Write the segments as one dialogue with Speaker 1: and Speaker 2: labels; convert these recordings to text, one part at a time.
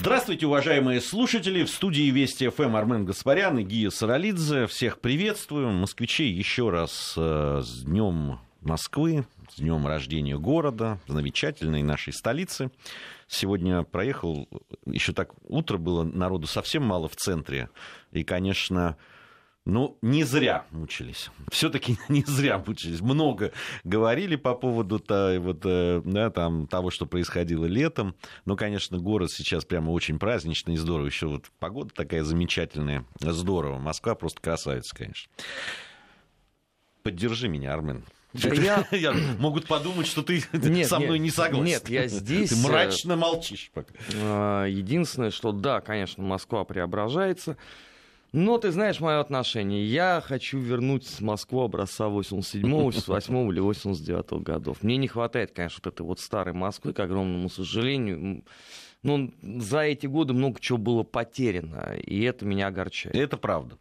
Speaker 1: Здравствуйте, уважаемые слушатели. В студии Вести ФМ Армен Гаспарян и Гия Саралидзе. Всех приветствую. Москвичей еще раз э, с Днем Москвы, с днем рождения города, замечательной нашей столицы. Сегодня проехал, еще так утро было, народу совсем мало в центре. И, конечно, ну, не зря мучились. Все-таки не зря мучились. Много говорили по поводу -то, вот, э, да, там, того, что происходило летом. Но, конечно, город сейчас прямо очень праздничный и здорово. Еще вот погода такая замечательная. Здорово. Москва просто красавица, конечно. Поддержи меня, Армен. Да я... я... Могут подумать, что ты нет, со мной
Speaker 2: нет,
Speaker 1: не согласен.
Speaker 2: Нет, я здесь...
Speaker 1: Ты мрачно молчишь пока.
Speaker 2: А, единственное, что да, конечно, Москва преображается. Но ты знаешь мое отношение. Я хочу вернуть с Москву образца 87 88 или 89 годов. Мне не хватает, конечно, вот этой вот старой Москвы, к огромному сожалению ну, за эти годы много чего было потеряно, и это меня огорчает.
Speaker 1: Это правда.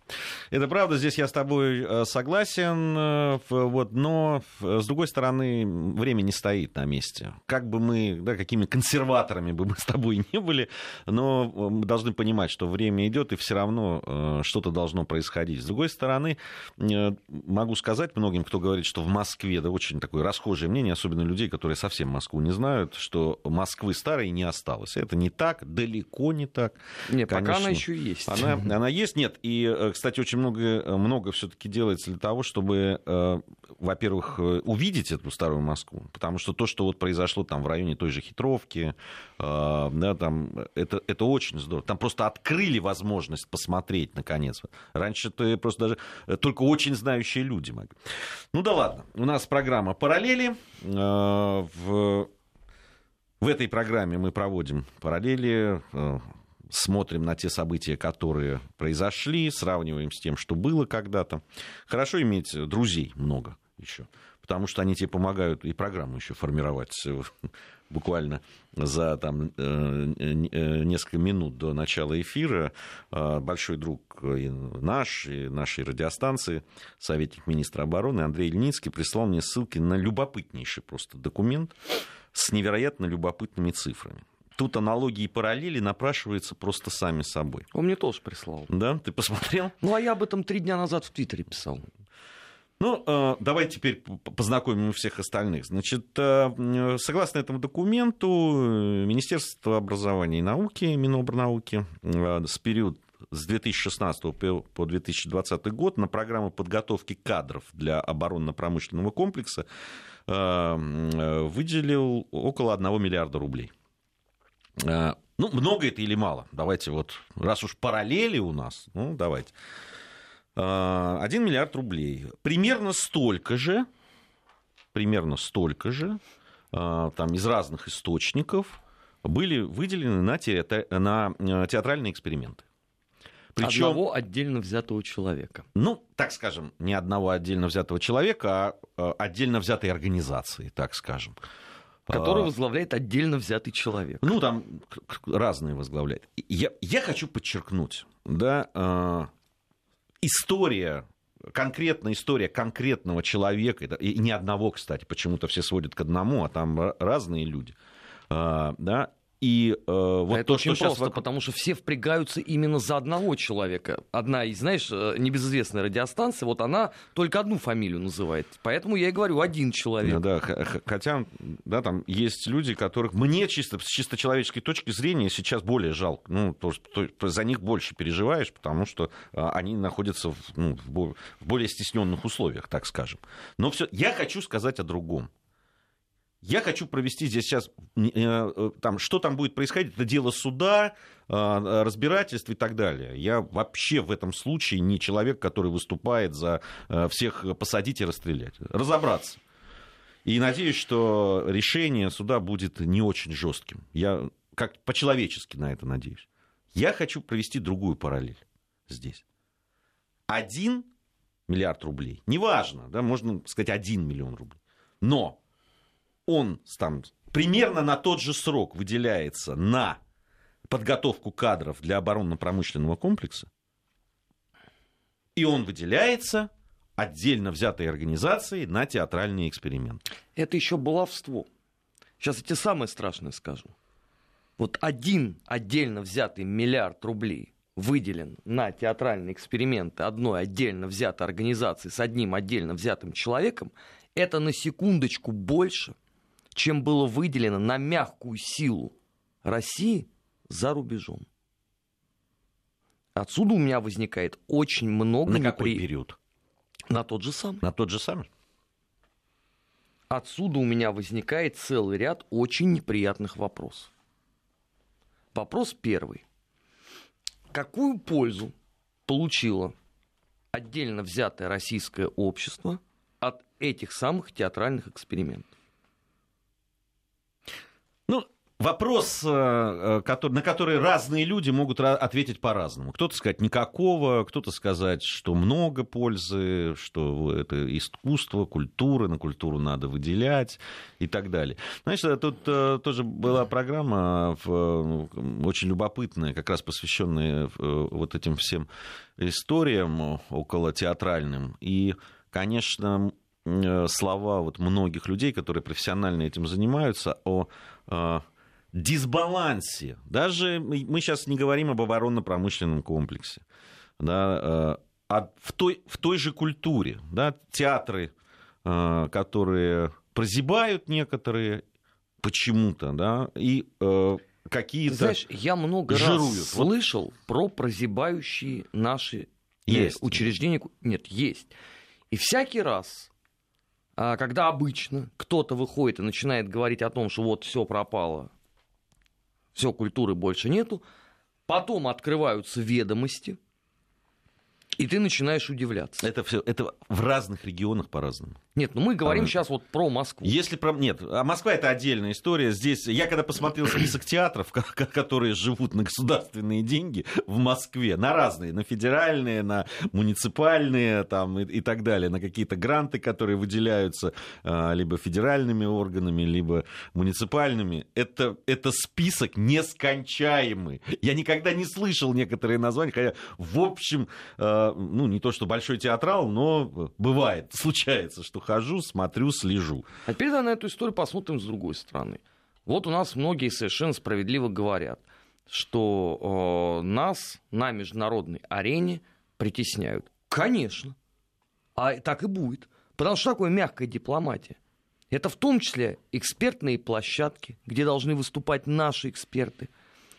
Speaker 1: Это правда, здесь я с тобой э, согласен, э, вот, но, с другой стороны, время не стоит на месте. Как бы мы, да, какими консерваторами бы мы с тобой не были, но мы должны понимать, что время идет, и все равно э, что-то должно происходить. С другой стороны, могу сказать многим, кто говорит, что в Москве, да, очень такое расхожее мнение, особенно людей, которые совсем Москву не знают, что Москвы старой не осталось это не так, далеко не так.
Speaker 2: Нет, Конечно, пока она еще есть.
Speaker 1: Она, она есть, нет. И, э, кстати, очень много, много все-таки делается для того, чтобы, э, во-первых, э, увидеть эту старую Москву. Потому что то, что вот произошло там в районе той же Хитровки, да, там, это, это очень здорово. Там просто открыли возможность посмотреть, наконец. Раньше ты просто даже только очень знающие люди могли. Ну да ладно. У нас программа «Параллели». В в этой программе мы проводим параллели, э, смотрим на те события, которые произошли, сравниваем с тем, что было когда-то. Хорошо иметь друзей много еще, потому что они тебе помогают и программу еще формировать э, буквально за там, э, несколько минут до начала эфира. Большой друг и наш, и нашей радиостанции, советник министра обороны Андрей Ильницкий прислал мне ссылки на любопытнейший просто документ, с невероятно любопытными цифрами. Тут аналогии и параллели напрашиваются просто сами собой.
Speaker 2: Он мне тоже прислал.
Speaker 1: Да? Ты посмотрел?
Speaker 2: Ну, а я об этом три дня назад в Твиттере писал.
Speaker 1: Ну, э, давай теперь познакомим всех остальных. Значит, э, согласно этому документу, Министерство образования и науки, Минобрнауки, э, с период с 2016 по 2020 год на программу подготовки кадров для оборонно-промышленного комплекса Эм, выделил около 1 миллиарда рублей. Э, ну, много это или мало? Давайте вот, раз уж параллели у нас, ну, давайте. 1 э, миллиард рублей. Примерно столько же, примерно столько же, э, там, из разных источников были выделены на, на театральные эксперименты.
Speaker 2: Причем, одного отдельно взятого человека.
Speaker 1: Ну, так скажем, не одного отдельно взятого человека, а, а отдельно взятой организации, так скажем.
Speaker 2: Который а, возглавляет отдельно взятый человек.
Speaker 1: Ну, там разные возглавляют. Я, я хочу подчеркнуть, да, а, история конкретная история конкретного человека, и не одного, кстати, почему-то все сводят к одному, а там разные люди, да,
Speaker 2: и э, вот а то, очень что просто, сейчас... потому что все впрягаются именно за одного человека. Одна из, знаешь, э, небезызвестная радиостанция, вот она только одну фамилию называет. Поэтому я и говорю, один человек.
Speaker 1: Да, хотя, да, там есть люди, которых мне чисто, с чисто человеческой точки зрения сейчас более жалко. Ну, то, то, за них больше переживаешь, потому что а, они находятся в, ну, в более стесненных условиях, так скажем. Но все, я хочу сказать о другом. Я хочу провести здесь сейчас, э, э, там, что там будет происходить, это дело суда, э, разбирательств и так далее. Я вообще в этом случае не человек, который выступает за всех посадить и расстрелять. Разобраться. И надеюсь, что решение суда будет не очень жестким. Я как по-человечески на это надеюсь. Я хочу провести другую параллель здесь. Один миллиард рублей, неважно, да, можно сказать один миллион рублей, но он там примерно на тот же срок выделяется на подготовку кадров для оборонно-промышленного комплекса, и он выделяется отдельно взятой организацией на театральный эксперимент.
Speaker 2: Это еще баловство. Сейчас я тебе самое страшное скажу. вот один отдельно взятый миллиард рублей выделен на театральные эксперименты одной отдельно взятой организации с одним отдельно взятым человеком, это на секундочку больше, чем было выделено на мягкую силу России за рубежом. Отсюда у меня возникает очень много...
Speaker 1: На какой непри... период?
Speaker 2: На тот же самый.
Speaker 1: На тот же самый?
Speaker 2: Отсюда у меня возникает целый ряд очень неприятных вопросов. Вопрос первый. Какую пользу получило отдельно взятое российское общество от этих самых театральных экспериментов?
Speaker 1: Вопрос, э, э, на который разные люди могут ответить по-разному. Кто-то сказать никакого, кто-то сказать, что много пользы, что это искусство, культура, на культуру надо выделять и так далее. Знаешь, э, тут тоже была программа очень любопытная, как раз посвященная вот этим всем историям около театральным. И, конечно, слова вот многих людей, которые профессионально этим занимаются, о дисбалансе. Даже мы сейчас не говорим об оборонно-промышленном комплексе. Да, а в той, в той же культуре. Да, театры, э, которые прозябают некоторые почему-то, да, и э, какие-то
Speaker 2: Знаешь, я много жируют. раз слышал про прозябающие наши есть. учреждения. Нет, есть. И всякий раз, когда обычно кто-то выходит и начинает говорить о том, что вот все пропало, все, культуры больше нету. Потом открываются ведомости, и ты начинаешь удивляться.
Speaker 1: Это все, это в разных регионах по-разному.
Speaker 2: Нет, ну мы говорим а, сейчас вот про Москву.
Speaker 1: Если про... Нет, а Москва это отдельная история. Здесь я когда посмотрел список театров, которые живут на государственные деньги в Москве, на разные, на федеральные, на муниципальные там, и, и так далее, на какие-то гранты, которые выделяются а, либо федеральными органами, либо муниципальными, это, это список нескончаемый. Я никогда не слышал некоторые названия, хотя в общем, а, ну не то что большой театрал, но бывает, случается, что хожу, смотрю, слежу.
Speaker 2: А теперь на эту историю посмотрим с другой стороны. Вот у нас многие совершенно справедливо говорят, что э, нас на международной арене притесняют. Конечно. А так и будет. Потому что такое мягкая дипломатия? Это в том числе экспертные площадки, где должны выступать наши эксперты.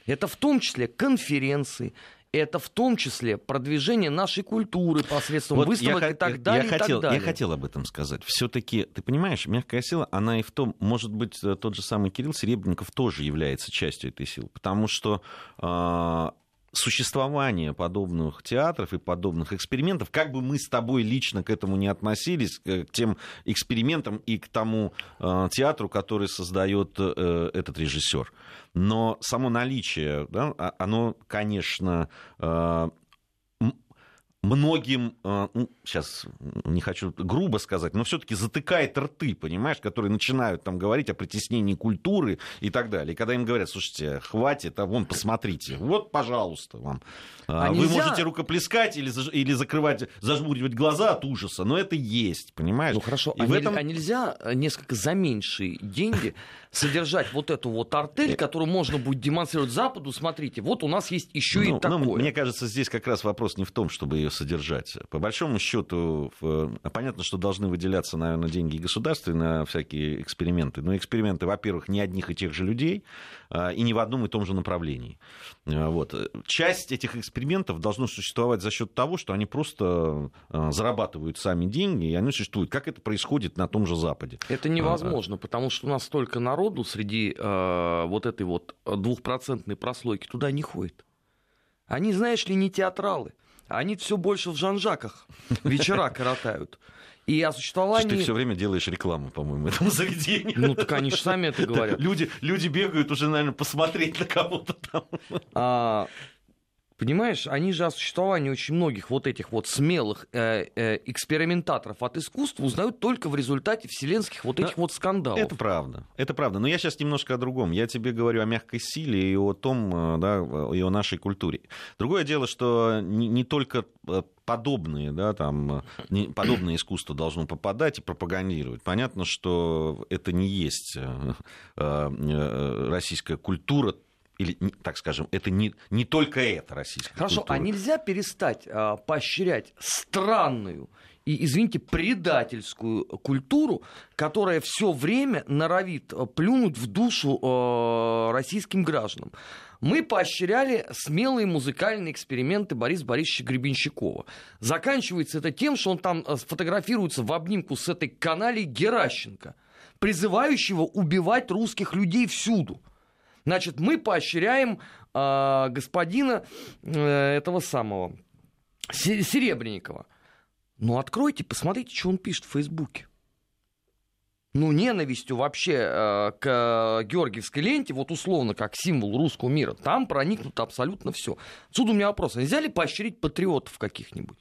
Speaker 2: Это в том числе конференции, это в том числе продвижение нашей культуры посредством вот выставок я, и так далее.
Speaker 1: Я, хотел,
Speaker 2: так далее.
Speaker 1: я хотел об этом сказать. Все-таки, ты понимаешь, мягкая сила, она и в том, может быть, э, тот же самый Кирилл Серебренников тоже является частью этой силы, потому что э, существование подобных театров и подобных экспериментов, как бы мы с тобой лично к этому не относились, к тем экспериментам и к тому э, театру, который создает э, этот режиссер. Но само наличие, да, а, оно, конечно, э, многим, э, ну, сейчас не хочу грубо сказать, но все-таки затыкает рты, понимаешь, которые начинают там говорить о притеснении культуры и так далее. И когда им говорят, слушайте, хватит, а вон, посмотрите, вот, пожалуйста, вам. А Вы нельзя... можете рукоплескать или, или закрывать, зажмуривать глаза от ужаса, но это есть, понимаешь?
Speaker 2: Ну хорошо, и а, в этом... а нельзя э, несколько за меньшие деньги содержать вот эту вот артель, которую можно будет демонстрировать Западу, смотрите, вот у нас есть еще ну, и такое. Ну,
Speaker 1: мне кажется, здесь как раз вопрос не в том, чтобы ее содержать. По большому счету, понятно, что должны выделяться, наверное, деньги государственные на всякие эксперименты. Но эксперименты, во-первых, не одних и тех же людей, а, и не в одном и том же направлении. А, вот. Часть этих экспериментов должно существовать за счет того, что они просто а, зарабатывают сами деньги, и они существуют. Как это происходит на том же Западе?
Speaker 2: Это невозможно, потому что у нас столько народу среди э, вот этой вот двухпроцентной прослойки туда не ходит. Они, знаешь ли, не театралы. Они все больше в Жанжаках вечера коротают. И о существовании...
Speaker 1: Ты все время делаешь рекламу, по-моему, этому заведению.
Speaker 2: Ну, так они же сами это говорят.
Speaker 1: Люди, люди бегают уже, наверное, посмотреть на кого-то там.
Speaker 2: А, Понимаешь, они же о существовании очень многих вот этих вот смелых э, э, экспериментаторов от искусства узнают только в результате вселенских вот этих Но вот скандалов.
Speaker 1: Это правда, это правда. Но я сейчас немножко о другом. Я тебе говорю о мягкой силе и о том, э, да, и о нашей культуре. Другое дело, что не, не только э, подобные, да, там, не, подобное искусство должно попадать и пропагандировать. Понятно, что это не есть э, э, российская культура или, так скажем, это не, не только это российская
Speaker 2: Хорошо,
Speaker 1: культура.
Speaker 2: а нельзя перестать а, поощрять странную и, извините, предательскую культуру, которая все время норовит э, плюнуть в душу э, российским гражданам. Мы поощряли смелые музыкальные эксперименты Бориса Борисовича Гребенщикова. Заканчивается это тем, что он там э, фотографируется в обнимку с этой каналей Геращенко, призывающего убивать русских людей всюду. Значит, мы поощряем э, господина э, этого самого Серебренникова. Ну, откройте, посмотрите, что он пишет в Фейсбуке. Ну, ненавистью вообще э, к Георгиевской ленте, вот условно, как символ русского мира, там проникнуто абсолютно все. Отсюда у меня вопрос, нельзя ли поощрить патриотов каких-нибудь?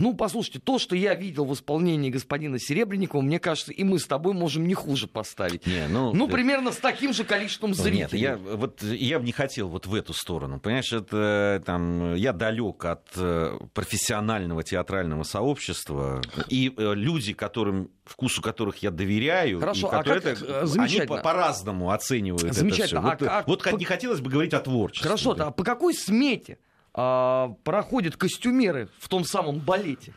Speaker 2: Ну, послушайте, то, что я видел в исполнении господина Серебренникова, мне кажется, и мы с тобой можем не хуже поставить. Не, ну, ну, примерно с таким же количеством зрителей. Нет,
Speaker 1: я, вот, я бы не хотел вот в эту сторону. Понимаешь, это там, я далек от э, профессионального театрального сообщества. И э, люди, которым, вкусу которых я доверяю,
Speaker 2: Хорошо,
Speaker 1: и которые
Speaker 2: а как, это, они
Speaker 1: по- по-разному оценивают Замечательно. это все. Вот, а, вот а, не по... хотелось бы говорить о творчестве.
Speaker 2: Хорошо, да. а по какой смете? А, проходят костюмеры в том самом балете.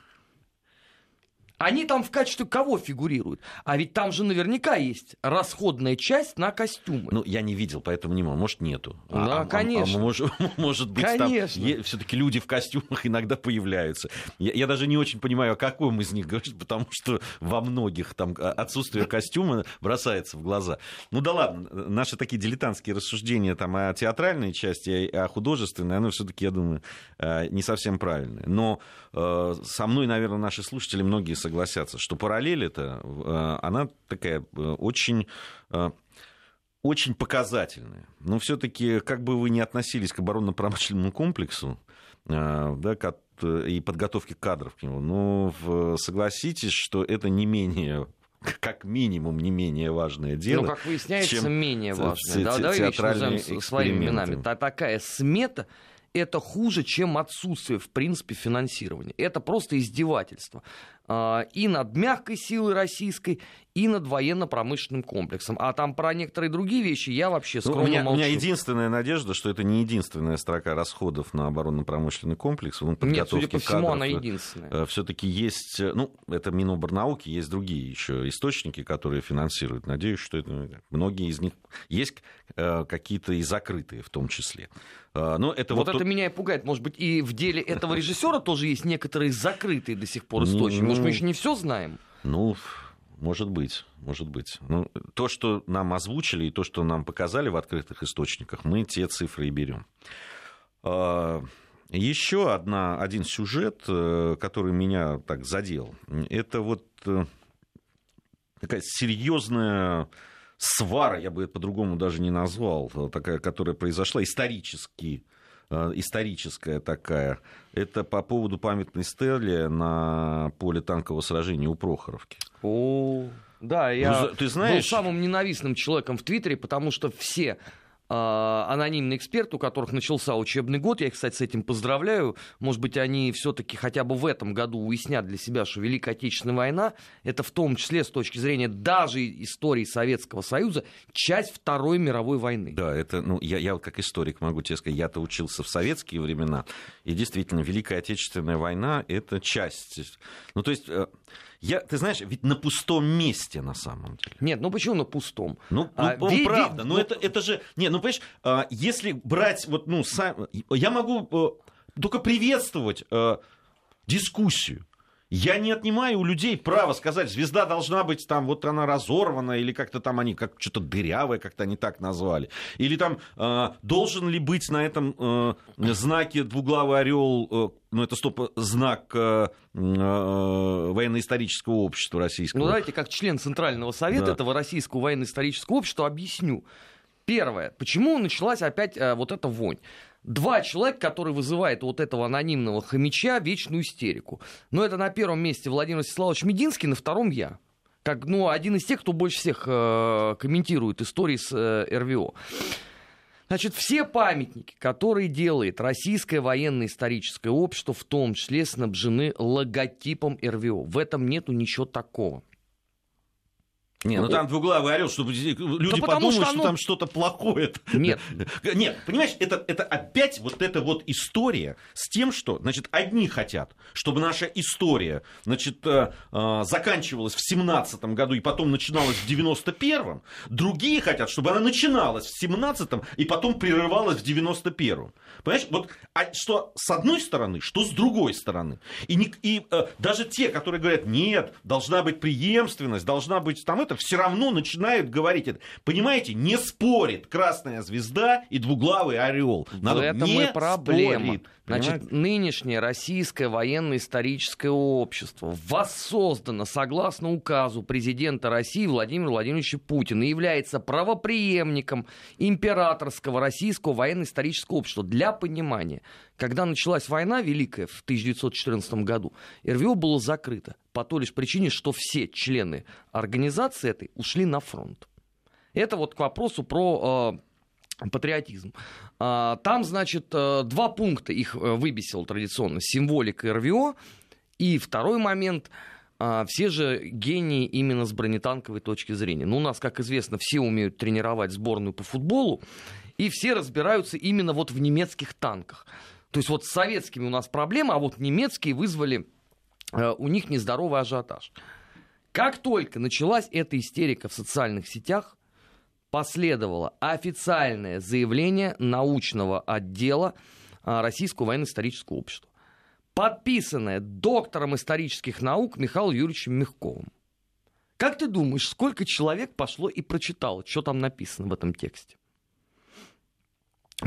Speaker 2: Они там в качестве кого фигурируют? А ведь там же наверняка есть расходная часть на костюмы.
Speaker 1: Ну, я не видел, поэтому не могу. Может, нету.
Speaker 2: Да, а, конечно.
Speaker 1: А, а, может, может быть, конечно. там все-таки люди в костюмах иногда появляются. Я, я даже не очень понимаю, о каком из них говорить, потому что во многих там отсутствие костюма бросается в глаза. Ну да ладно, наши такие дилетантские рассуждения там о театральной части, о художественной, оно все-таки, я думаю, э, не совсем правильное. Но э, со мной, наверное, наши слушатели многие согласятся, что параллель это, э, она такая э, очень э, очень показательная. Но все-таки, как бы вы ни относились к оборонно-промышленному комплексу, да, и подготовке кадров к нему, но согласитесь, что это не менее как минимум не менее важное дело.
Speaker 2: Ну, как выясняется, чем менее важное. Да, давай театральные своими именами. Такая смета это хуже, чем отсутствие, в принципе, финансирования. Это просто издевательство. А, и над мягкой силой российской, и над военно-промышленным комплексом. А там про некоторые другие вещи я вообще скромно ну,
Speaker 1: у, меня,
Speaker 2: молчу.
Speaker 1: у меня единственная надежда, что это не единственная строка расходов на оборонно-промышленный комплекс. Ну,
Speaker 2: Нет, судя по всему, кадров, она единственная.
Speaker 1: Э, Все-таки есть, э, ну, это Миноборнауки, есть другие еще источники, которые финансируют. Надеюсь, что это, многие из них есть э, какие-то и закрытые в том числе.
Speaker 2: Но это вот, вот это меня и пугает. Может быть, и в деле этого режиссера тоже есть некоторые закрытые до сих пор источники. Может, мы еще не все знаем?
Speaker 1: Ну, может быть, может быть. Ну, то, что нам озвучили и то, что нам показали в открытых источниках, мы те цифры и берем. А, еще одна, один сюжет, э, который меня так задел, это вот э, такая серьезная свара, я бы это по-другому даже не назвал, такая, которая произошла исторически Э, историческая такая. Это по поводу памятной стели на поле танкового сражения у Прохоровки.
Speaker 2: О, да, я ну, ты знаешь... был самым ненавистным человеком в Твиттере, потому что все а, анонимный эксперт, у которых начался учебный год. Я их, кстати, с этим поздравляю. Может быть, они все-таки хотя бы в этом году уяснят для себя, что Великая Отечественная война это в том числе с точки зрения даже истории Советского Союза часть Второй мировой войны.
Speaker 1: Да, это, ну, я, я как историк могу тебе сказать, я-то учился в советские времена, и действительно, Великая Отечественная война это часть. Ну, то есть э, я, ты знаешь, ведь на пустом месте на самом деле.
Speaker 2: Нет, ну почему на пустом?
Speaker 1: Ну, а, ну ви, правда, ви, но ну, это, это же... Не, ну понимаешь, а, если брать вот, ну, сам... Я могу э, только приветствовать э, дискуссию. Я не отнимаю у людей право сказать, звезда должна быть там, вот она разорвана, или как-то там они, как что-то дырявое, как-то они так назвали. Или там, э, должен ли быть на этом э, знаке двуглавый орел, э, ну это стоп, знак э, э, военно-исторического общества российского.
Speaker 2: Ну давайте, как член Центрального совета да. этого российского военно-исторического общества объясню. Первое, почему началась опять э, вот эта вонь? Два человека, которые вызывают вот этого анонимного хомяча вечную истерику. Но это на первом месте Владимир Вячеславович Мединский, на втором я. Как, ну, один из тех, кто больше всех э, комментирует истории с э, РВО. Значит, все памятники, которые делает Российское военно-историческое общество, в том числе снабжены логотипом РВО. В этом нету ничего такого.
Speaker 1: Не, ну там двуглавый орел, чтобы люди да подумали, что, оно... что там что-то плохое.
Speaker 2: Нет.
Speaker 1: Нет, понимаешь, это, это опять вот эта вот история с тем, что, значит, одни хотят, чтобы наша история, значит, э, э, заканчивалась в 17 году и потом начиналась в 91-м, другие хотят, чтобы она начиналась в 17-м и потом прерывалась в 91-м. Понимаешь, вот а что с одной стороны, что с другой стороны. И, не, и э, даже те, которые говорят, нет, должна быть преемственность, должна быть там это, все равно начинают говорить это. Понимаете, не спорит красная звезда и двуглавый орел.
Speaker 2: В этом
Speaker 1: не
Speaker 2: проблема. Спорит. Значит, нынешнее российское военно-историческое общество воссоздано согласно указу президента России Владимира Владимировича Путина и является правопреемником императорского российского военно-исторического общества. Для понимания, когда началась война Великая в 1914 году, РВО было закрыто по той лишь причине, что все члены организации этой ушли на фронт. Это вот к вопросу про э, патриотизм. А, там, значит, э, два пункта их э, выбесил традиционно. Символика РВО. И второй момент а, все же гении именно с бронетанковой точки зрения. Ну, у нас, как известно, все умеют тренировать сборную по футболу, и все разбираются именно вот в немецких танках. То есть вот с советскими у нас проблема, а вот немецкие вызвали э, у них нездоровый ажиотаж. Как только началась эта истерика в социальных сетях, последовало официальное заявление научного отдела а, Российского военно-исторического общества, подписанное доктором исторических наук Михаилом Юрьевичем Мягковым. Как ты думаешь, сколько человек пошло и прочитало, что там написано в этом тексте?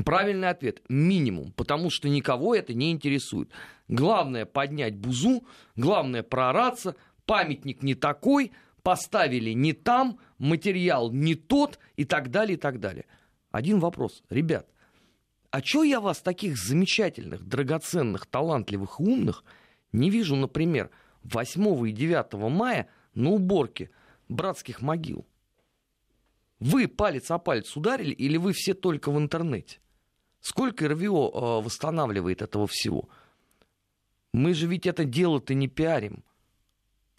Speaker 2: Правильный ответ – минимум, потому что никого это не интересует. Главное поднять бузу, главное проораться, памятник не такой – поставили не там, материал не тот и так далее, и так далее. Один вопрос. Ребят, а чё я вас таких замечательных, драгоценных, талантливых умных не вижу, например, 8 и 9 мая на уборке братских могил? Вы палец о палец ударили или вы все только в интернете? Сколько РВО э, восстанавливает этого всего? Мы же ведь это дело-то не пиарим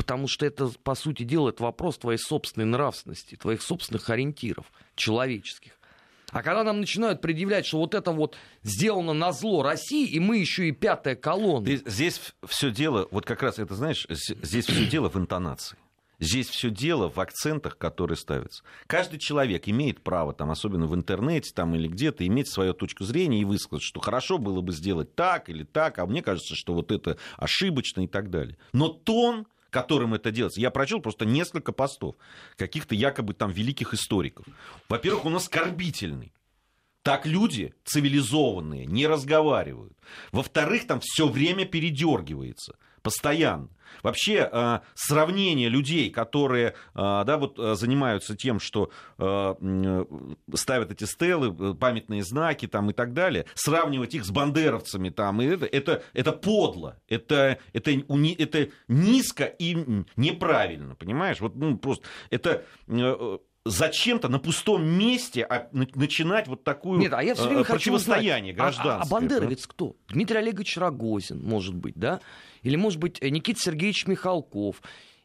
Speaker 2: потому что это, по сути дела, это вопрос твоей собственной нравственности, твоих собственных ориентиров человеческих. А когда нам начинают предъявлять, что вот это вот сделано на зло России, и мы еще и пятая колонна. Ты,
Speaker 1: здесь все дело, вот как раз это, знаешь, здесь все дело в интонации. Здесь все дело в акцентах, которые ставятся. Каждый человек имеет право, там, особенно в интернете там, или где-то, иметь свою точку зрения и высказать, что хорошо было бы сделать так или так, а мне кажется, что вот это ошибочно и так далее. Но тон которым это делается. Я прочел просто несколько постов каких-то якобы там великих историков. Во-первых, он оскорбительный. Так люди цивилизованные не разговаривают. Во-вторых, там все время передергивается. Постоянно. Вообще э, сравнение людей, которые э, да, вот, э, занимаются тем, что ставят эти стелы, памятные знаки там, и так далее, сравнивать их с бандеровцами, там, и это, это, это подло, это, это, это низко и неправильно, понимаешь? Вот, ну, просто это зачем-то на пустом месте а, начинать вот такую Нет, а я все время противостояние гражданское.
Speaker 2: А, а бандеровец да? кто? Дмитрий Олегович Рогозин, может быть, да? Или, может быть, Никита Сергеевич Михалков,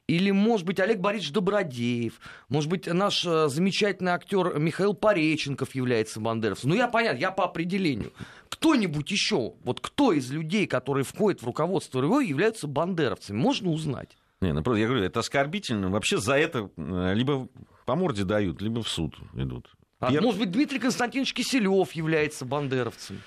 Speaker 2: или, может быть, Олег Борисович Добродеев, может быть, наш э, замечательный актер Михаил Пореченков является бандеровцем. Ну, я понятно, я по определению. Кто-нибудь еще, вот кто из людей, которые входят в руководство РВО, являются бандеровцами, можно узнать?
Speaker 1: Не, ну, я говорю, это оскорбительно. Вообще за это э, либо по морде дают, либо в суд идут.
Speaker 2: А, Пер... Может быть, Дмитрий Константинович Киселев является бандеровцем?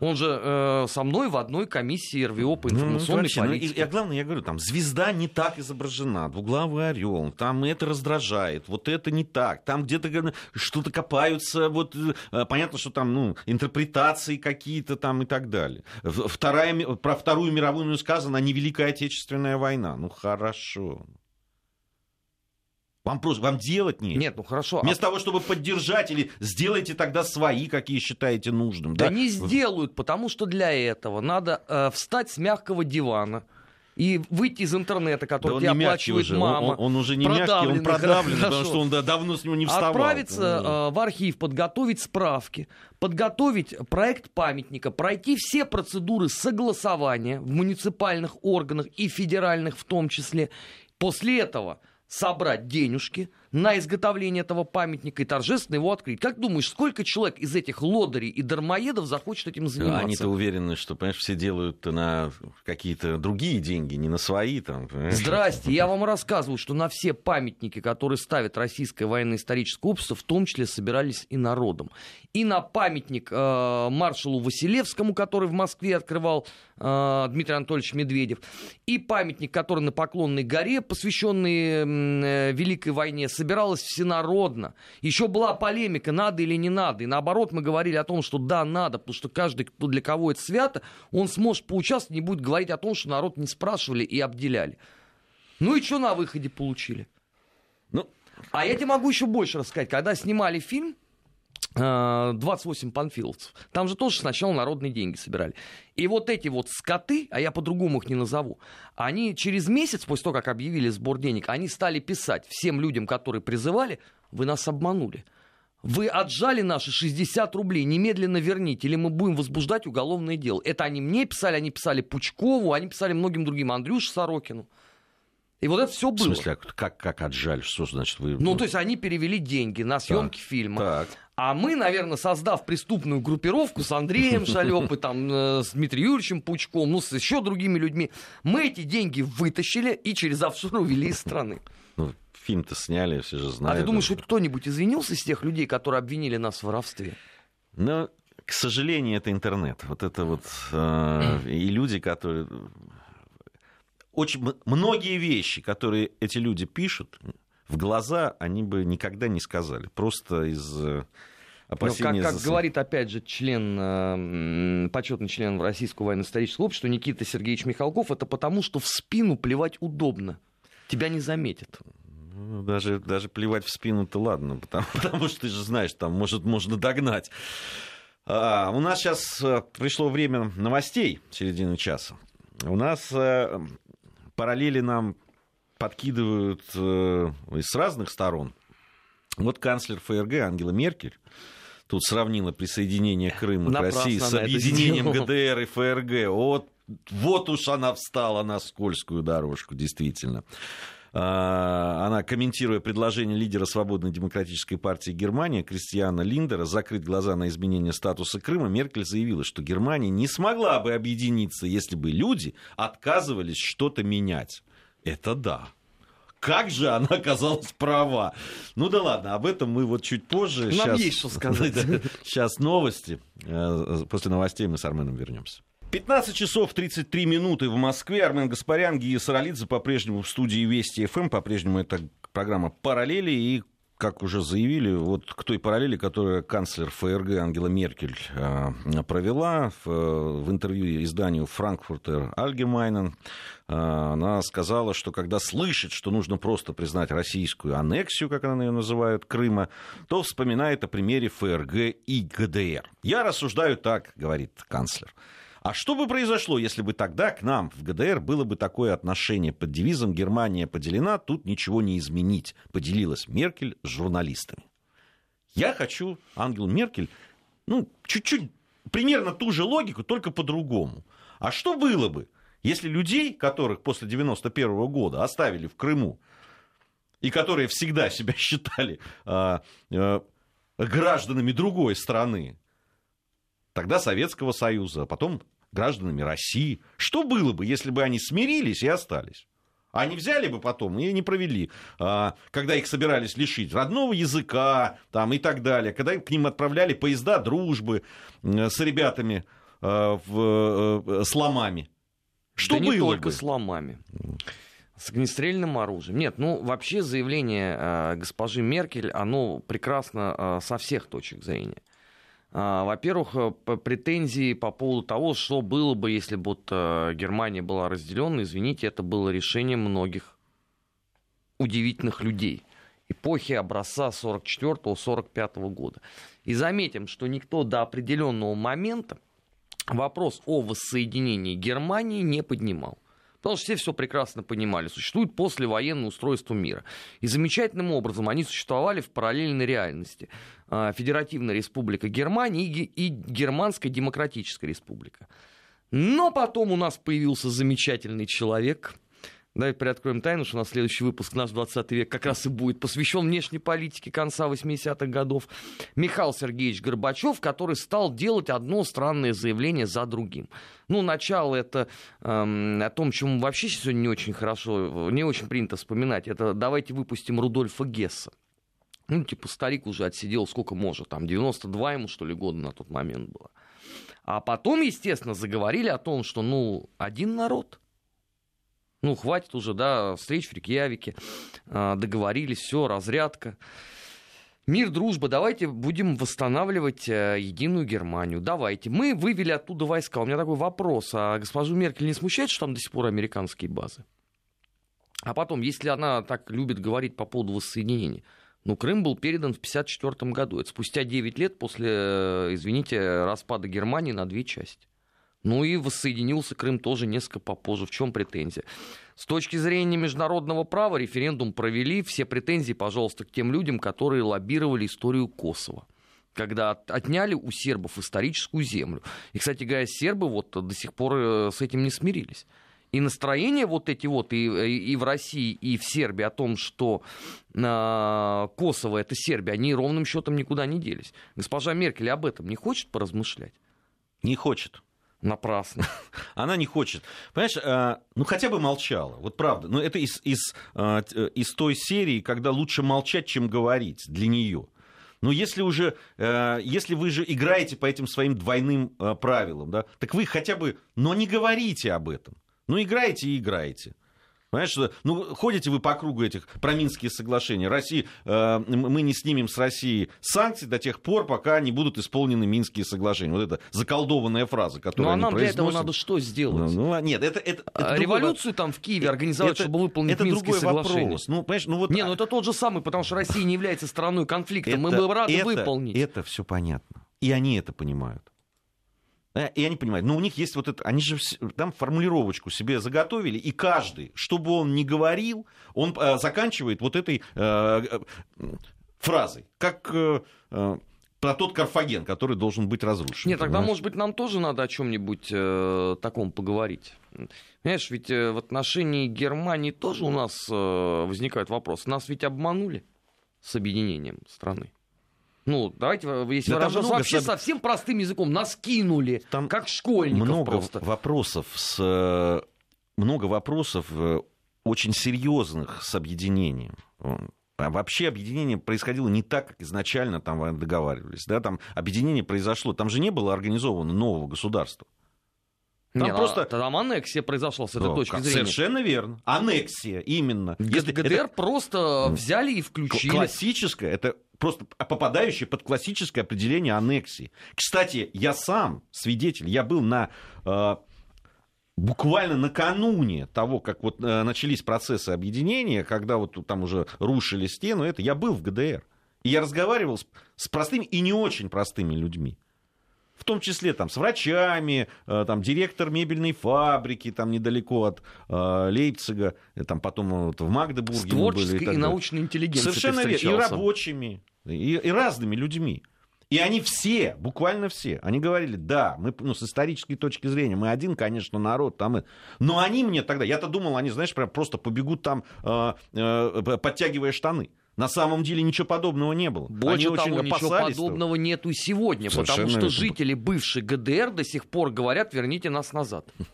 Speaker 2: Он же э, со мной в одной комиссии РВО по информационной ну, ну, политике.
Speaker 1: Ну, и, и главное, я говорю, там звезда не так изображена, двуглавый орел, там это раздражает, вот это не так, там где-то что-то копаются, вот э, понятно, что там ну, интерпретации какие-то там и так далее. Вторая, про Вторую мировую сказано, а не Великая Отечественная война. Ну хорошо. Вам просто, вам делать нет.
Speaker 2: Нет, ну хорошо.
Speaker 1: Вместо а... того, чтобы поддержать, или сделайте тогда свои, какие считаете нужным. Да,
Speaker 2: да? не сделают, потому что для этого надо э, встать с мягкого дивана, и выйти из интернета, который да тебе оплачивает
Speaker 1: уже.
Speaker 2: мама.
Speaker 1: Он, он, он уже не мягкий, он продавленный, потому что он да, давно с него не вставал.
Speaker 2: Отправиться э, в архив, подготовить справки, подготовить проект памятника, пройти все процедуры согласования в муниципальных органах и федеральных в том числе. После этого собрать денежки, на изготовление этого памятника и торжественно его открыть. Как думаешь, сколько человек из этих лодырей и дармоедов захочет этим заниматься?
Speaker 1: Они-то уверены, что, понимаешь, все делают на какие-то другие деньги, не на свои. Там,
Speaker 2: Здрасте, я вам рассказываю, что на все памятники, которые ставит Российское военно-историческое общество, в том числе собирались и народом. И на памятник э, маршалу Василевскому, который в Москве открывал э, Дмитрий Анатольевич Медведев, и памятник, который на Поклонной горе, посвященный э, Великой войне, собиралось всенародно. Еще была полемика, надо или не надо. И наоборот, мы говорили о том, что да, надо, потому что каждый, кто для кого это свято, он сможет поучаствовать, не будет говорить о том, что народ не спрашивали и обделяли. Ну и что на выходе получили? Ну, а я тебе могу еще больше рассказать. Когда снимали фильм, 28 э, панфиловцев. Там же тоже сначала народные деньги собирали. И вот эти вот скоты, а я по-другому их не назову, они через месяц, после того, как объявили сбор денег, они стали писать всем людям, которые призывали, вы нас обманули. Вы отжали наши 60 рублей, немедленно верните, или мы будем возбуждать уголовное дело. Это они мне писали, они писали Пучкову, они писали многим другим, Андрюше Сорокину. И вот это все было.
Speaker 1: В смысле, а как, как отжали? Что значит вы...
Speaker 2: Ну, то есть они перевели деньги на съемки так, фильма. Так. А мы, наверное, создав преступную группировку с Андреем Шалепой, там, э, с Дмитрием Юрьевичем Пучком, ну, с еще другими людьми, мы эти деньги вытащили и через офшор увели из страны.
Speaker 1: Ну, фильм-то сняли, все же знают.
Speaker 2: А ты думаешь, что кто-нибудь извинился из тех людей, которые обвинили нас в воровстве?
Speaker 1: Ну, к сожалению, это интернет. Вот это вот... Э, и люди, которые очень многие вещи, которые эти люди пишут, в глаза они бы никогда не сказали. Просто из э, опасения...
Speaker 2: Но как, как за... говорит, опять же, член, э, почетный член Российского военно-исторического общества Никита Сергеевич Михалков, это потому, что в спину плевать удобно. Тебя не заметят.
Speaker 1: Ну, даже, даже плевать в спину-то ладно, потому, потому что ты же знаешь, там может, можно догнать. А, у нас сейчас э, пришло время новостей середины часа. У нас параллели нам подкидывают э, с разных сторон. Вот канцлер ФРГ Ангела Меркель тут сравнила присоединение Крыма Напрасно к России с объединением ГДР и ФРГ. Вот, вот уж она встала на скользкую дорожку, действительно. А, она, комментируя предложение лидера Свободной демократической партии Германии Кристиана Линдера закрыть глаза на изменение статуса Крыма, Меркель заявила, что Германия не смогла бы объединиться, если бы люди отказывались что-то менять. Это да. Как же она оказалась права? Ну да ладно, об этом мы вот чуть позже.
Speaker 2: Нам Сейчас... есть что сказать.
Speaker 1: Сейчас новости. Э, после новостей мы с Арменом вернемся. 15 часов 33 минуты в Москве. Армен Гаспарян, Гия Саралидзе по-прежнему в студии Вести ФМ. По-прежнему это программа «Параллели». И, как уже заявили, вот к той параллели, которую канцлер ФРГ Ангела Меркель э, провела в, в интервью изданию «Франкфуртер Альгемайнен», э, она сказала, что когда слышит, что нужно просто признать российскую аннексию, как она ее называет, Крыма, то вспоминает о примере ФРГ и ГДР. «Я рассуждаю так», — говорит канцлер, — а что бы произошло, если бы тогда к нам в ГДР было бы такое отношение под девизом «Германия поделена, тут ничего не изменить», поделилась Меркель с журналистами. Я хочу Ангел Меркель, ну, чуть-чуть, примерно ту же логику, только по-другому. А что было бы, если людей, которых после 91 -го года оставили в Крыму, и которые всегда себя считали э, э, гражданами другой страны, тогда Советского Союза, а потом гражданами России. Что было бы, если бы они смирились и остались? Они взяли бы потом и не провели, а, когда их собирались лишить родного языка там, и так далее, когда к ним отправляли поезда дружбы с ребятами а, в, э, с ломами.
Speaker 2: Что да было не только бы? с ломами. С огнестрельным оружием. Нет, ну вообще заявление э, госпожи Меркель, оно прекрасно э, со всех точек зрения. А, во-первых, э, претензии по поводу того, что было бы, если бы вот э, Германия была разделена, извините, это было решение многих удивительных людей эпохи образца 44-45 года. И заметим, что никто до определенного момента вопрос о воссоединении Германии не поднимал. Потому что все все прекрасно понимали. Существует послевоенное устройство мира. И замечательным образом они существовали в параллельной реальности. А, Федеративная республика Германии и Германская демократическая республика. Но потом у нас появился замечательный человек, Давай приоткроем тайну, что у нас следующий выпуск «Наш 20 век» как раз и будет посвящен внешней политике конца 80-х годов. Михаил Сергеевич Горбачев, который стал делать одно странное заявление за другим. Ну, начало это эм, о том, чем вообще сегодня не очень хорошо, не очень принято вспоминать. Это давайте выпустим Рудольфа Гесса. Ну, типа, старик уже отсидел сколько может, там, 92 ему, что ли, года на тот момент было. А потом, естественно, заговорили о том, что, ну, один народ – ну, хватит уже, да, встреч в Рикьявике, а, договорились, все, разрядка. Мир, дружба, давайте будем восстанавливать э, единую Германию. Давайте. Мы вывели оттуда войска. У меня такой вопрос. А госпожу Меркель не смущает, что там до сих пор американские базы? А потом, если она так любит говорить по поводу воссоединения, ну, Крым был передан в 1954 году. Это спустя 9 лет после, э, извините, распада Германии на две части. Ну и воссоединился Крым тоже несколько попозже. В чем претензия? С точки зрения международного права референдум провели. Все претензии, пожалуйста, к тем людям, которые лоббировали историю Косово когда отняли у сербов историческую землю. И, кстати говоря, сербы вот до сих пор э, с этим не смирились. И настроения вот эти вот и, и в России, и в Сербии о том, что э, Косово это Сербия, они ровным счетом никуда не делись. Госпожа Меркель об этом не хочет поразмышлять?
Speaker 1: Не хочет.
Speaker 2: Напрасно.
Speaker 1: Она не хочет. Понимаешь, а, ну хотя бы молчала. Вот правда. Но это из, из, а, из той серии, когда лучше молчать, чем говорить для нее. Но если уже, а, если вы же играете по этим своим двойным правилам, да, так вы хотя бы, но не говорите об этом. Ну, играете и играете. Понимаешь, что, ну, ходите вы по кругу этих проминские соглашения. Россия, э, мы не снимем с России санкции до тех пор, пока не будут исполнены Минские соглашения. Вот это заколдованная фраза, которую
Speaker 2: Ну,
Speaker 1: а
Speaker 2: нам для этого надо что сделать?
Speaker 1: Ну, ну нет, это... это, это
Speaker 2: Революцию другой... там в Киеве организовать, это, чтобы выполнить
Speaker 1: это
Speaker 2: Минские
Speaker 1: другой
Speaker 2: соглашения.
Speaker 1: Вопрос. Ну, понимаешь, ну, вот...
Speaker 2: Не, ну это тот же самый, потому что Россия не является страной конфликта. Это, Мы бы рады
Speaker 1: это,
Speaker 2: выполнить.
Speaker 1: Это все понятно. И они это понимают. Э, и они понимают, но у них есть вот это, они же там формулировочку себе заготовили, и каждый, чтобы он не говорил, он э, заканчивает вот этой э, э, фразой, как про тот Карфаген, который должен быть разрушен.
Speaker 2: Нет, тогда, может быть, нам тоже надо о чем-нибудь э, таком поговорить. Понимаешь, ведь э, в отношении Германии тоже у нас э, возникают вопросы. Нас ведь обманули с объединением страны. Ну, давайте, если да выражаться вообще соб... совсем простым языком, нас кинули, там как школьников
Speaker 1: много
Speaker 2: просто.
Speaker 1: вопросов с... Э, много вопросов э, очень серьезных с объединением. А вообще объединение происходило не так, как изначально там договаривались. Да? Там объединение произошло, там же не было организовано нового государства.
Speaker 2: Там не, а просто... Там аннексия произошла с этой да, точки зрения.
Speaker 1: Совершенно верно. Аннексия, именно.
Speaker 2: Если ГДР это... просто взяли и включили.
Speaker 1: Классическое, это просто попадающее под классическое определение аннексии. Кстати, я сам свидетель, я был на... Э, буквально накануне того, как вот э, начались процессы объединения, когда вот там уже рушили стену, это я был в ГДР. И я разговаривал с, с простыми и не очень простыми людьми в том числе там, с врачами, э, там, директор мебельной фабрики там, недалеко от э, Лейпцига, э, там, потом вот, в Магдебурге. С
Speaker 2: творческой
Speaker 1: были, и,
Speaker 2: и научной интеллигенцией
Speaker 1: Совершенно верно. И рабочими, и, и разными людьми. И они все, буквально все, они говорили, да, мы, ну, с исторической точки зрения, мы один, конечно, народ, там, но они мне тогда, я-то думал, они, знаешь, прям просто побегут там, э, э, подтягивая штаны. На самом деле ничего подобного не было.
Speaker 2: Больше Они того, ничего подобного того. нету и сегодня, Совершенно потому что верно. жители бывшей ГДР до сих пор говорят, верните нас назад.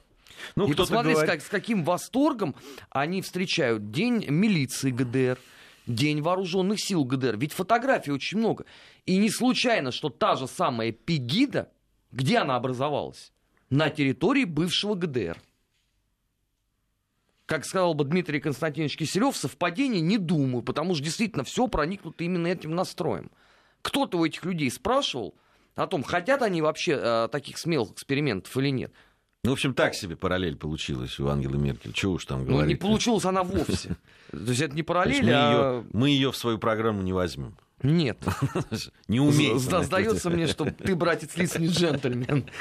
Speaker 2: Ну, и посмотри, говорит... с, каким восторгом они встречают День милиции ГДР, День вооруженных сил ГДР. Ведь фотографий очень много. И не случайно, что та же самая Пегида, где она образовалась? На территории бывшего ГДР как сказал бы Дмитрий Константинович Киселев, совпадение не думаю, потому что действительно все проникнуто именно этим настроем. Кто-то у этих людей спрашивал о том, хотят они вообще э, таких смелых экспериментов или нет.
Speaker 1: Ну, в общем, так себе параллель получилась у Ангелы Меркель. Чего уж там говорить. Ну,
Speaker 2: не получилась она вовсе. То есть это не параллель, а...
Speaker 1: Мы ее в свою программу не возьмем.
Speaker 2: Нет.
Speaker 1: Не умеет.
Speaker 2: Сдается мне, что ты, братец Лис, не джентльмен.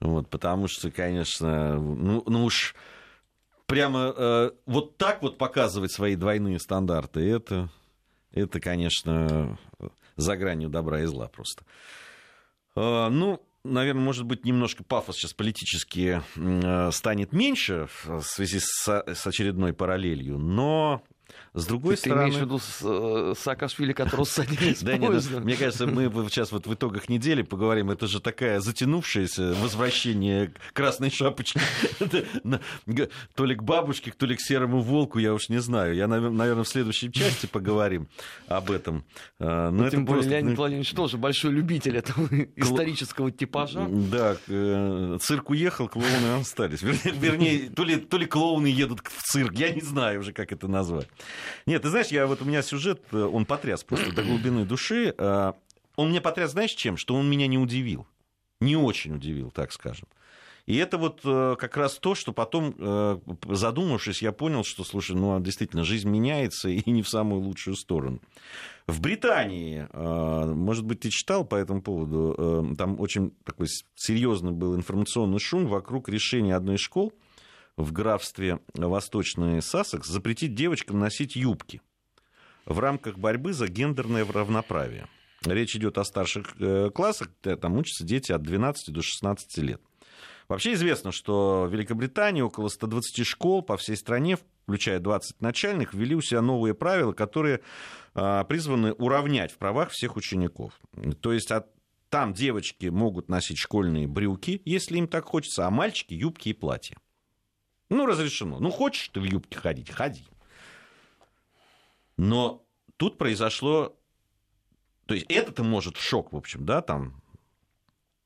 Speaker 1: Вот, потому что, конечно, ну, ну уж прямо э, вот так вот показывать свои двойные стандарты, это, это, конечно, за гранью добра и зла просто. Э, ну, наверное, может быть, немножко пафос сейчас политически э, станет меньше в связи с, с очередной параллелью, но с другой
Speaker 2: ты,
Speaker 1: стороны...
Speaker 2: Ты имеешь в виду с, э, Саакашвили, которого садили
Speaker 1: Да нет, мне кажется, мы сейчас вот в итогах недели поговорим, это же такая затянувшееся возвращение красной шапочки то ли к бабушке, то ли к серому волку, я уж не знаю. Я, наверное, в следующей части поговорим об этом.
Speaker 2: А, но ну, тем более Леонид Владимирович тоже большой любитель этого исторического типажа.
Speaker 1: Да, э, цирк уехал, клоуны остались. Вернее, то ли клоуны едут в цирк, я не знаю уже, как это назвать. Нет, ты знаешь, я вот у меня сюжет, э, он потряс просто до глубины души. Э, он меня потряс, знаешь, чем? Что он меня не удивил. Не очень удивил, так скажем. И это вот э, как раз то, что потом, задумавшись, я понял, что, слушай, ну, действительно, жизнь меняется и не в самую лучшую сторону. В Британии, может быть, ты читал по этому поводу, там очень такой серьезный был информационный шум вокруг решения одной из школ – в графстве Восточный Сассекс запретить девочкам носить юбки в рамках борьбы за гендерное равноправие. Речь идет о старших э, классах, там учатся дети от 12 до 16 лет. Вообще известно, что в Великобритании около 120 школ по всей стране, включая 20 начальных, ввели у себя новые правила, которые а, призваны уравнять в правах всех учеников. То есть от там девочки могут носить школьные брюки, если им так хочется, а мальчики юбки и платья. Ну, разрешено. Ну, хочешь ты в юбке ходить, ходи. Но тут произошло... То есть это-то может в шок, в общем, да, там...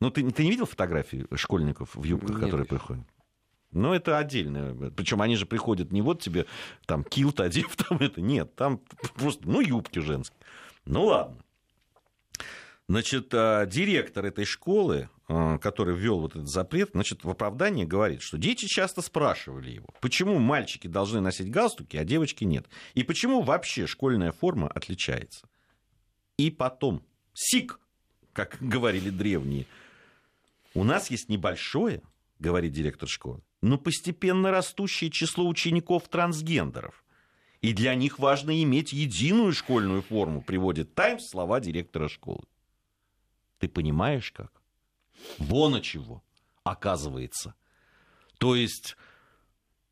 Speaker 1: Ну, ты, ты не видел фотографии школьников в юбках, Нет, которые приходят? Ну, это отдельно. Причем они же приходят не вот тебе там килт одев, там это. Нет, там просто, ну, юбки женские. Ну, ладно. Значит, а, директор этой школы, который ввел вот этот запрет, значит, в оправдании говорит, что дети часто спрашивали его, почему мальчики должны носить галстуки, а девочки нет. И почему вообще школьная форма отличается. И потом, СИК, как говорили древние, у нас есть небольшое, говорит директор школы, но постепенно растущее число учеников-трансгендеров. И для них важно иметь единую школьную форму, приводит Таймс слова директора школы. Ты понимаешь как? Вон чего, оказывается. То есть...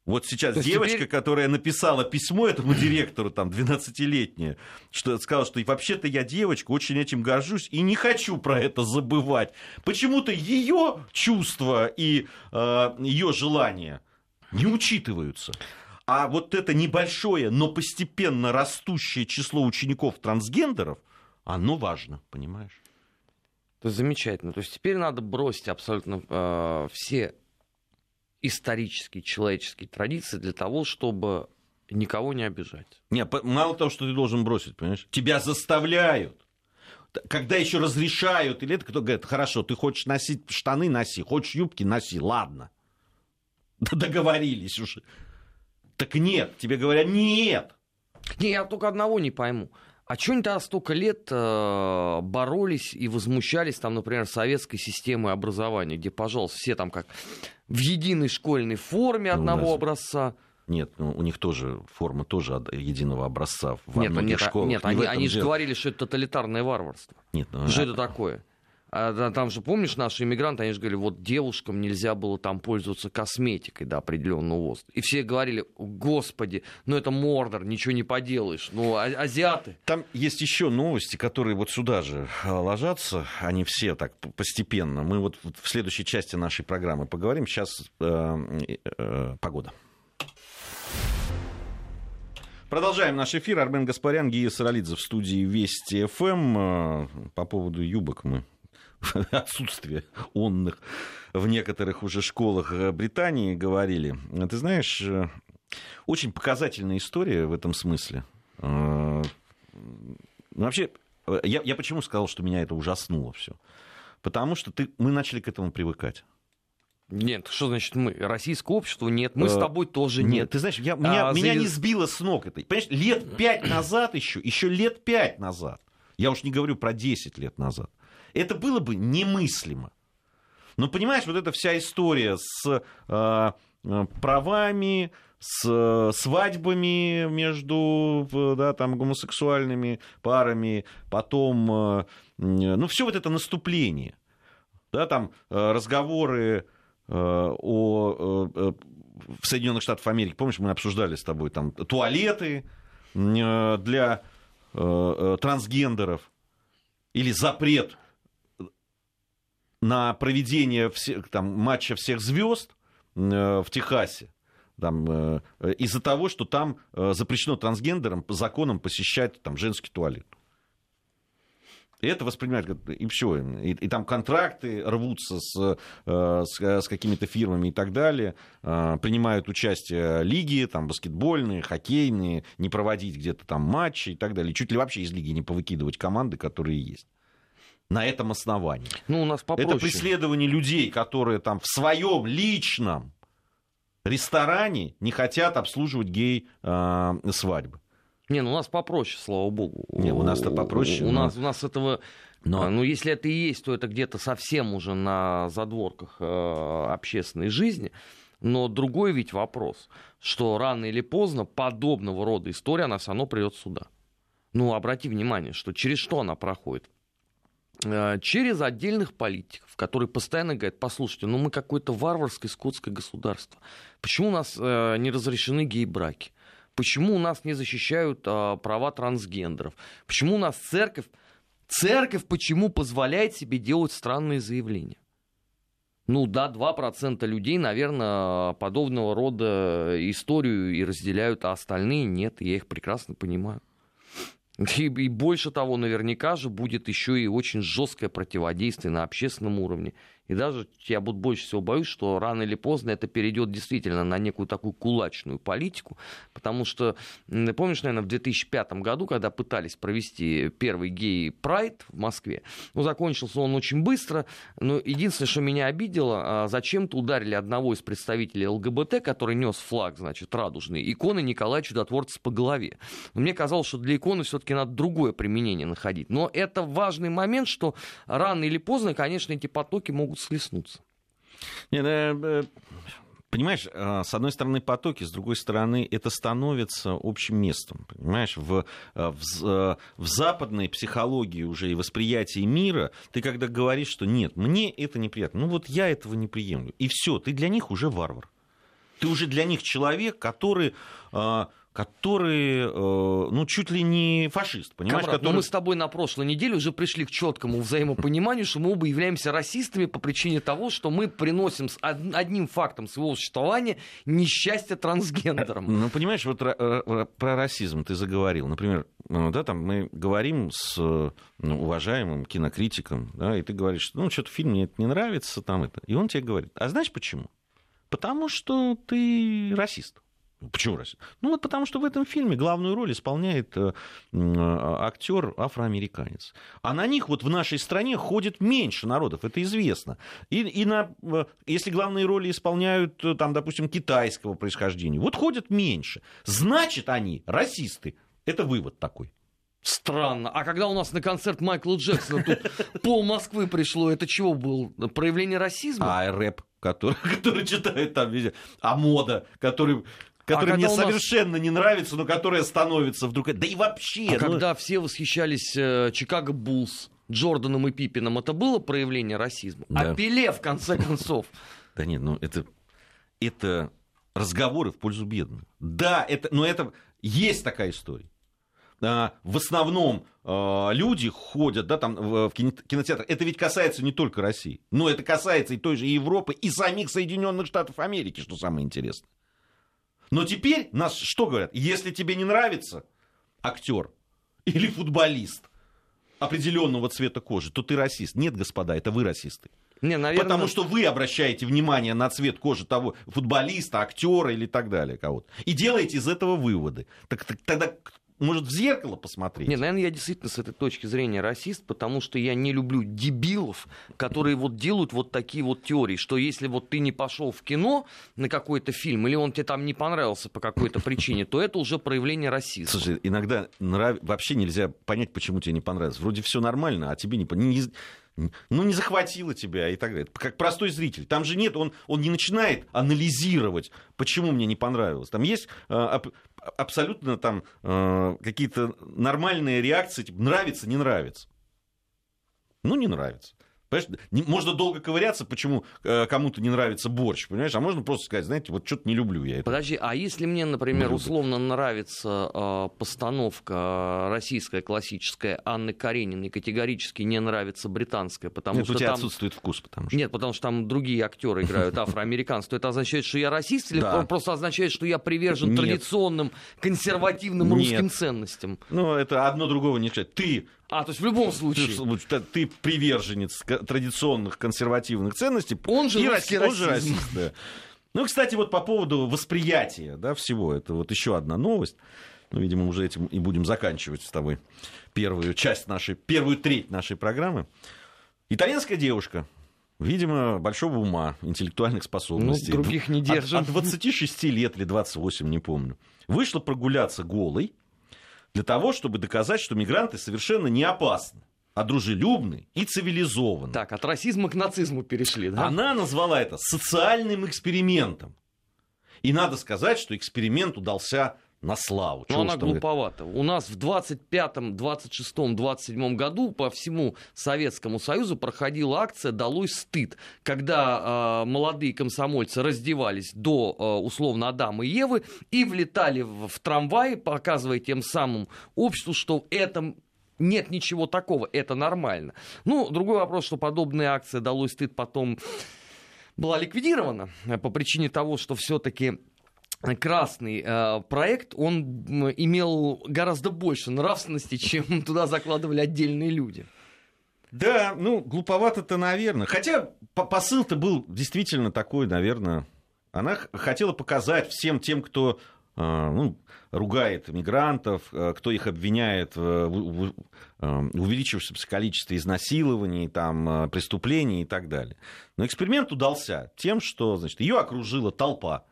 Speaker 1: Вот сейчас То девочка, теперь... которая написала письмо этому директору, там, 12-летняя, что сказала, что вообще-то я девочка, очень этим горжусь и не хочу про это забывать. Почему-то ее чувства и э, ее желания не учитываются. А вот это небольшое, но постепенно растущее число учеников-трансгендеров, оно важно, понимаешь?
Speaker 2: Замечательно. То есть теперь надо бросить абсолютно э, все исторические, человеческие традиции для того, чтобы никого не обижать.
Speaker 1: Не, мало того, что ты должен бросить, понимаешь? Тебя заставляют. Когда еще разрешают, или это кто говорит, хорошо, ты хочешь носить штаны, носи, хочешь юбки, носи, ладно. Да договорились уже. Так нет, тебе говорят, нет.
Speaker 2: Не, я только одного не пойму. А что они тогда столько лет э, боролись и возмущались, там, например, советской системой образования, где, пожалуйста, все там как в единой школьной форме ну, одного ну, образца.
Speaker 1: Нет, ну, у них тоже форма тоже единого образца в
Speaker 2: нет,
Speaker 1: многих
Speaker 2: нет,
Speaker 1: школах.
Speaker 2: Нет, они, они же говорили, что это тоталитарное варварство. Нет, ну, что а... это такое? А там же, помнишь, наши иммигранты, они же говорили, вот девушкам нельзя было там пользоваться косметикой до определенного возраста. И все говорили, господи, ну это Мордор, ничего не поделаешь, ну а азиаты.
Speaker 1: Там есть еще новости, которые вот сюда же а, ложатся, они все так постепенно. Мы вот в следующей части нашей программы поговорим. Сейчас э, э, погода. Продолжаем наш эфир. Армен Гаспарян, Гия Саралидзе в студии Вести ФМ. Эм. Э, по поводу юбок мы отсутствие онных в некоторых уже школах э, Британии говорили. Ты знаешь, э, очень показательная история в этом смысле. Э, вообще, я, я почему сказал, что меня это ужаснуло все? Потому что ты, мы начали к этому привыкать.
Speaker 2: Нет, что значит мы? Российское общество нет, мы с тобой тоже нет. Нет,
Speaker 1: ты знаешь, я, меня, а, меня за... не сбило с ног это. Понимаешь, лет пять назад еще, еще лет пять назад, я уж не говорю про 10 лет назад, это было бы немыслимо. Но понимаешь, вот эта вся история с э, правами, с свадьбами между да, там, гомосексуальными парами, потом, э, ну, все вот это наступление. да, там разговоры о, в Соединенных Штатах Америки, помнишь, мы обсуждали с тобой там туалеты для трансгендеров или запрет на проведение всех, там, матча всех звезд в Техасе там, э, из-за того, что там э, запрещено трансгендерам по законам посещать там, женский туалет. И это воспринимают, и все. И, и там контракты рвутся с, э, с, с какими-то фирмами и так далее. Принимают участие лиги, там, баскетбольные, хоккейные, не проводить где-то там матчи и так далее. Чуть ли вообще из лиги не повыкидывать команды, которые есть на этом основании.
Speaker 2: Ну, у нас попроще.
Speaker 1: Это преследование людей, которые там в своем личном ресторане не хотят обслуживать гей-свадьбы.
Speaker 2: Не, ну у нас попроще, слава богу.
Speaker 1: Не, у нас-то попроще.
Speaker 2: У, у, нас, у нас этого... Но... А, ну, если это и есть, то это где-то совсем уже на задворках э, общественной жизни. Но другой ведь вопрос, что рано или поздно подобного рода история, она все равно придет сюда. Ну, обрати внимание, что через что она проходит? Э, через отдельных политиков, которые постоянно говорят, послушайте, ну мы какое-то варварское скотское государство. Почему у нас э, не разрешены гей-браки? Почему у нас не защищают э, права трансгендеров? Почему у нас церковь, церковь почему позволяет себе делать странные заявления? Ну да, 2% людей, наверное, подобного рода историю и разделяют, а остальные нет, я их прекрасно понимаю. И, и больше того, наверняка же будет еще и очень жесткое противодействие на общественном уровне. И даже я буду больше всего боюсь, что рано или поздно это перейдет действительно на некую такую кулачную политику, потому что, помнишь, наверное, в 2005 году, когда пытались провести первый гей-прайд в Москве, ну, закончился он очень быстро, но единственное, что меня обидело, а, зачем-то ударили одного из представителей ЛГБТ, который нес флаг, значит, радужный, иконы Николая Чудотворца по голове. Но мне казалось, что для иконы все-таки надо другое применение находить. Но это важный момент, что рано или поздно, конечно, эти потоки могут могут схлестнуться.
Speaker 1: Не, да, понимаешь, э, с одной стороны потоки, с другой стороны это становится общим местом. Понимаешь, в, э, в, э, в западной психологии уже и восприятии мира ты когда говоришь, что нет, мне это неприятно, ну вот я этого не приемлю. И все, ты для них уже варвар. Ты уже для них человек, который который, э, ну, чуть ли не фашист, понимаешь?
Speaker 2: Камрад,
Speaker 1: который...
Speaker 2: мы с тобой на прошлой неделе уже пришли к четкому взаимопониманию, что мы оба являемся расистами по причине того, что мы приносим с одним фактом своего существования несчастье трансгендерам.
Speaker 1: Ну, понимаешь, вот про расизм ты заговорил. Например, ну, да, там мы говорим с ну, уважаемым кинокритиком, да, и ты говоришь, ну, что-то фильм мне это не нравится, там это. И он тебе говорит, а знаешь почему? Потому что ты расист. Почему Россия? Ну вот потому что в этом фильме главную роль исполняет э, актер афроамериканец. А на них вот в нашей стране ходит меньше народов, это известно. И, и на, э, если главные роли исполняют, э, там, допустим, китайского происхождения, вот ходят меньше. Значит, они расисты. Это вывод такой.
Speaker 2: Странно. А когда у нас на концерт Майкла Джексона тут пол Москвы пришло, это чего был? Проявление расизма?
Speaker 1: А рэп, который, который читает там везде. А мода, который которая а мне совершенно нас... не нравится, но которая становится вдруг... Да и вообще...
Speaker 2: А ну... когда все восхищались э, Чикаго Буллс, Джорданом и Пиппином, это было проявление расизма? Да. А Пеле, в конце концов?
Speaker 1: Да нет, ну это... Это разговоры в пользу бедных. Да, это, но это есть такая история. А, в основном а, люди ходят да, там, в кинотеатр. Это ведь касается не только России, но это касается и той же Европы, и самих Соединенных Штатов Америки, что самое интересное. Но теперь нас что говорят? Если тебе не нравится актер или футболист определенного цвета кожи, то ты расист. Нет, господа, это вы расисты. Не, наверное... Потому что вы обращаете внимание на цвет кожи того футболиста, актера или так далее кого-то. И делаете из этого выводы. Так, так тогда может, в зеркало посмотреть?
Speaker 2: Не, наверное, я действительно с этой точки зрения расист, потому что я не люблю дебилов, которые вот делают вот такие вот теории, что если вот ты не пошел в кино на какой-то фильм, или он тебе там не понравился по какой-то причине, то это уже проявление расизма.
Speaker 1: Слушай, иногда нрав... вообще нельзя понять, почему тебе не понравилось. Вроде все нормально, а тебе не... не ну, не захватило тебя и так далее. Как простой зритель. Там же нет, он, он не начинает анализировать, почему мне не понравилось. Там есть э, абсолютно там э, какие-то нормальные реакции, типа нравится, не нравится. Ну, не нравится. Понимаешь, не, можно долго ковыряться, почему э, кому-то не нравится борщ, понимаешь? А можно просто сказать, знаете, вот что-то не люблю я это.
Speaker 2: Подожди, а если мне, например, условно нравится э, постановка российская классическая Анны Карениной, категорически не нравится британская, потому
Speaker 1: Нет,
Speaker 2: что
Speaker 1: у тебя
Speaker 2: там...
Speaker 1: отсутствует вкус, потому что...
Speaker 2: Нет, потому что там другие актеры играют афроамериканцы. То это означает, что я расист или
Speaker 1: Да.
Speaker 2: просто означает, что я привержен
Speaker 1: Нет.
Speaker 2: традиционным консервативным
Speaker 1: Нет.
Speaker 2: русским ценностям?
Speaker 1: Ну, это одно другого не исключает. Ты
Speaker 2: А, то есть в любом случае.
Speaker 1: ты- ты приверженец традиционных консервативных ценностей.
Speaker 2: Он же
Speaker 1: и
Speaker 2: русский
Speaker 1: раси- он же расист, да. Ну, кстати, вот по поводу восприятия да, всего, это вот еще одна новость. Ну, видимо, уже этим и будем заканчивать с тобой первую часть нашей, первую треть нашей программы. Итальянская девушка, видимо, большого ума, интеллектуальных способностей.
Speaker 2: Ну, других не
Speaker 1: От-
Speaker 2: держим.
Speaker 1: От, 26 лет или 28, не помню. Вышла прогуляться голой для того, чтобы доказать, что мигранты совершенно не опасны, а дружелюбны и цивилизованы.
Speaker 2: Так, от расизма к нацизму перешли, да?
Speaker 1: Она назвала это социальным экспериментом. И надо сказать, что эксперимент удался на славу.
Speaker 2: Но
Speaker 1: Чего
Speaker 2: она глуповата. У нас в 25-м, 26-м, 27-м году по всему Советскому Союзу проходила акция «Долой стыд», когда э, молодые комсомольцы раздевались до, э, условно, Адама и Евы и влетали в, в трамвай, показывая тем самым обществу, что в этом нет ничего такого, это нормально. Ну, другой вопрос, что подобная акция «Долой стыд» потом была ликвидирована э, по причине того, что все-таки красный э, проект, он имел гораздо больше нравственности, чем туда закладывали отдельные люди.
Speaker 1: Да, ну, глуповато-то, наверное. Хотя по- посыл-то был действительно такой, наверное. Она хотела показать всем тем, кто э, ну, ругает мигрантов, э, кто их обвиняет в, э, увеличившемся количестве изнасилований, там, преступлений и так далее. Но эксперимент удался тем, что значит, ее окружила толпа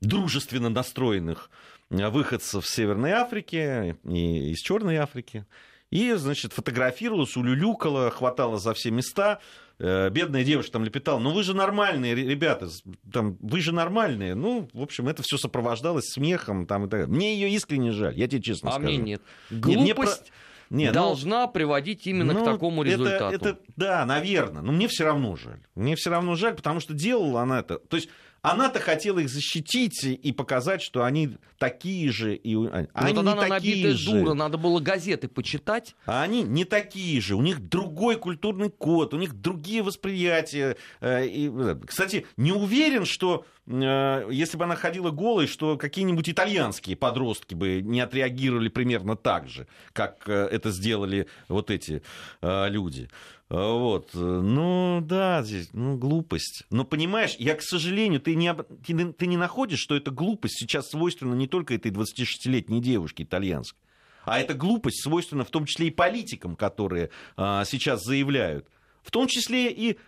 Speaker 1: дружественно настроенных э, выходцев с Северной Африки и из Черной Африки. И, значит, фотографировалась, улюлюкала, хватала за все места. Э, Бедная девушка там лепетала, ну вы же нормальные, ре- ребята, там, вы же нормальные. Ну, в общем, это все сопровождалось смехом там, и так далее. Мне ее искренне жаль, я тебе честно
Speaker 2: а
Speaker 1: скажу.
Speaker 2: мне нет.
Speaker 1: Не, мне про-
Speaker 2: Глупость
Speaker 1: Не, ну,
Speaker 2: должна приводить именно
Speaker 1: ну,
Speaker 2: к такому
Speaker 1: это-
Speaker 2: результату.
Speaker 1: Это, да, наверное. Но мне все равно жаль. Мне все равно жаль, потому что делала она это. То есть она-то хотела их защитить и показать, что они такие же. И...
Speaker 2: Ну,
Speaker 1: Они
Speaker 2: тогда
Speaker 1: не
Speaker 2: она
Speaker 1: такие же.
Speaker 2: дура, надо было газеты почитать.
Speaker 1: А они не такие же, у них другой культурный код, у них другие восприятия. Э, и, э, Кстати, не уверен, что э, если бы она ходила голой, что какие-нибудь итальянские подростки бы не отреагировали примерно так же, как это сделали вот эти люди. Э, Вот. э, Ну, да, здесь, ну, глупость. Но понимаешь, я, к сожалению, ты не, ты, ты не находишь, что эта глупость сейчас свойственна не только этой 26-летней девушке итальянской, а эта глупость свойственна в том числе и политикам, которые а, сейчас заявляют. В том числе и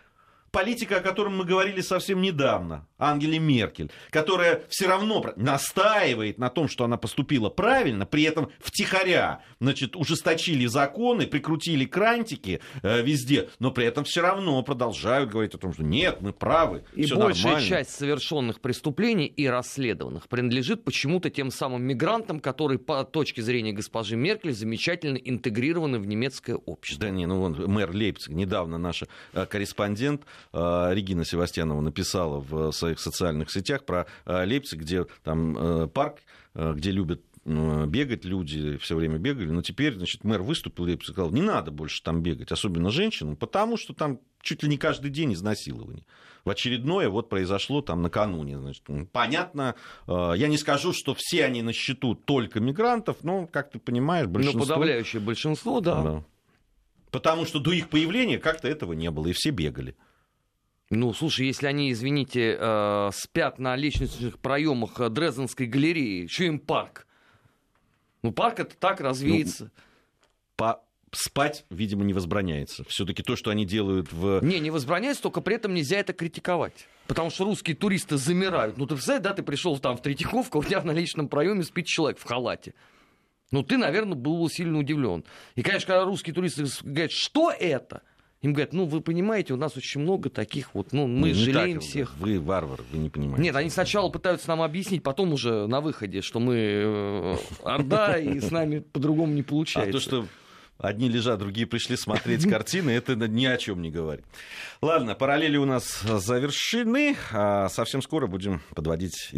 Speaker 1: политика, о котором мы говорили совсем недавно, Ангеле Меркель, которая все равно настаивает на том, что она поступила правильно, при этом втихаря, значит, ужесточили законы, прикрутили крантики э, везде, но при этом все равно продолжают говорить о том, что нет, мы правы,
Speaker 2: И большая
Speaker 1: нормально.
Speaker 2: часть совершенных преступлений и расследованных принадлежит почему-то тем самым мигрантам, которые по точке зрения госпожи Меркель замечательно интегрированы в немецкое общество.
Speaker 1: Да не, ну вон мэр Лейпцига, недавно наша э, корреспондент Регина Севастьянова написала в своих социальных сетях про э, Лейпциг, где там э, парк, э, где любят э, бегать люди, все время бегали, но теперь, значит, мэр выступил и сказал, не надо больше там бегать, особенно женщинам, потому что там чуть ли не каждый день изнасилование. В очередное вот произошло там накануне. Значит, понятно, э, я не скажу, что все они на счету только мигрантов, но, как ты понимаешь,
Speaker 2: Но
Speaker 1: большинство...
Speaker 2: подавляющее большинство, да.
Speaker 1: Да. Потому что до их появления как-то этого не было, и все бегали.
Speaker 2: Ну, слушай, если они, извините, э, спят на лестничных проемах э, Дрезденской галереи, что им парк? Ну, парк это так развеется.
Speaker 1: По... Спать, видимо, не возбраняется. Все-таки то, что они делают в...
Speaker 2: Не, не возбраняется, только при этом нельзя это критиковать. Потому что русские туристы замирают. Ну, ты представляешь, да, ты пришел там в Третьяковку, у тебя в наличном проеме спит человек в халате. Ну, ты, наверное, был сильно удивлен. И, конечно, когда русские туристы говорят, что это? Им говорят, ну, вы понимаете, у нас очень много таких вот, ну, мы
Speaker 1: Не
Speaker 2: жалеем
Speaker 1: так,
Speaker 2: всех.
Speaker 1: Вы варвар, вы не понимаете.
Speaker 2: Нет, они сначала пытаются нам объяснить, потом уже на выходе, что мы э, Орда, и с нами по-другому не
Speaker 1: А
Speaker 2: получается.
Speaker 1: то, что Одни лежат, другие пришли смотреть картины. Это ни о чем не говорит. Ладно, параллели у нас завершены. А совсем скоро будем подводить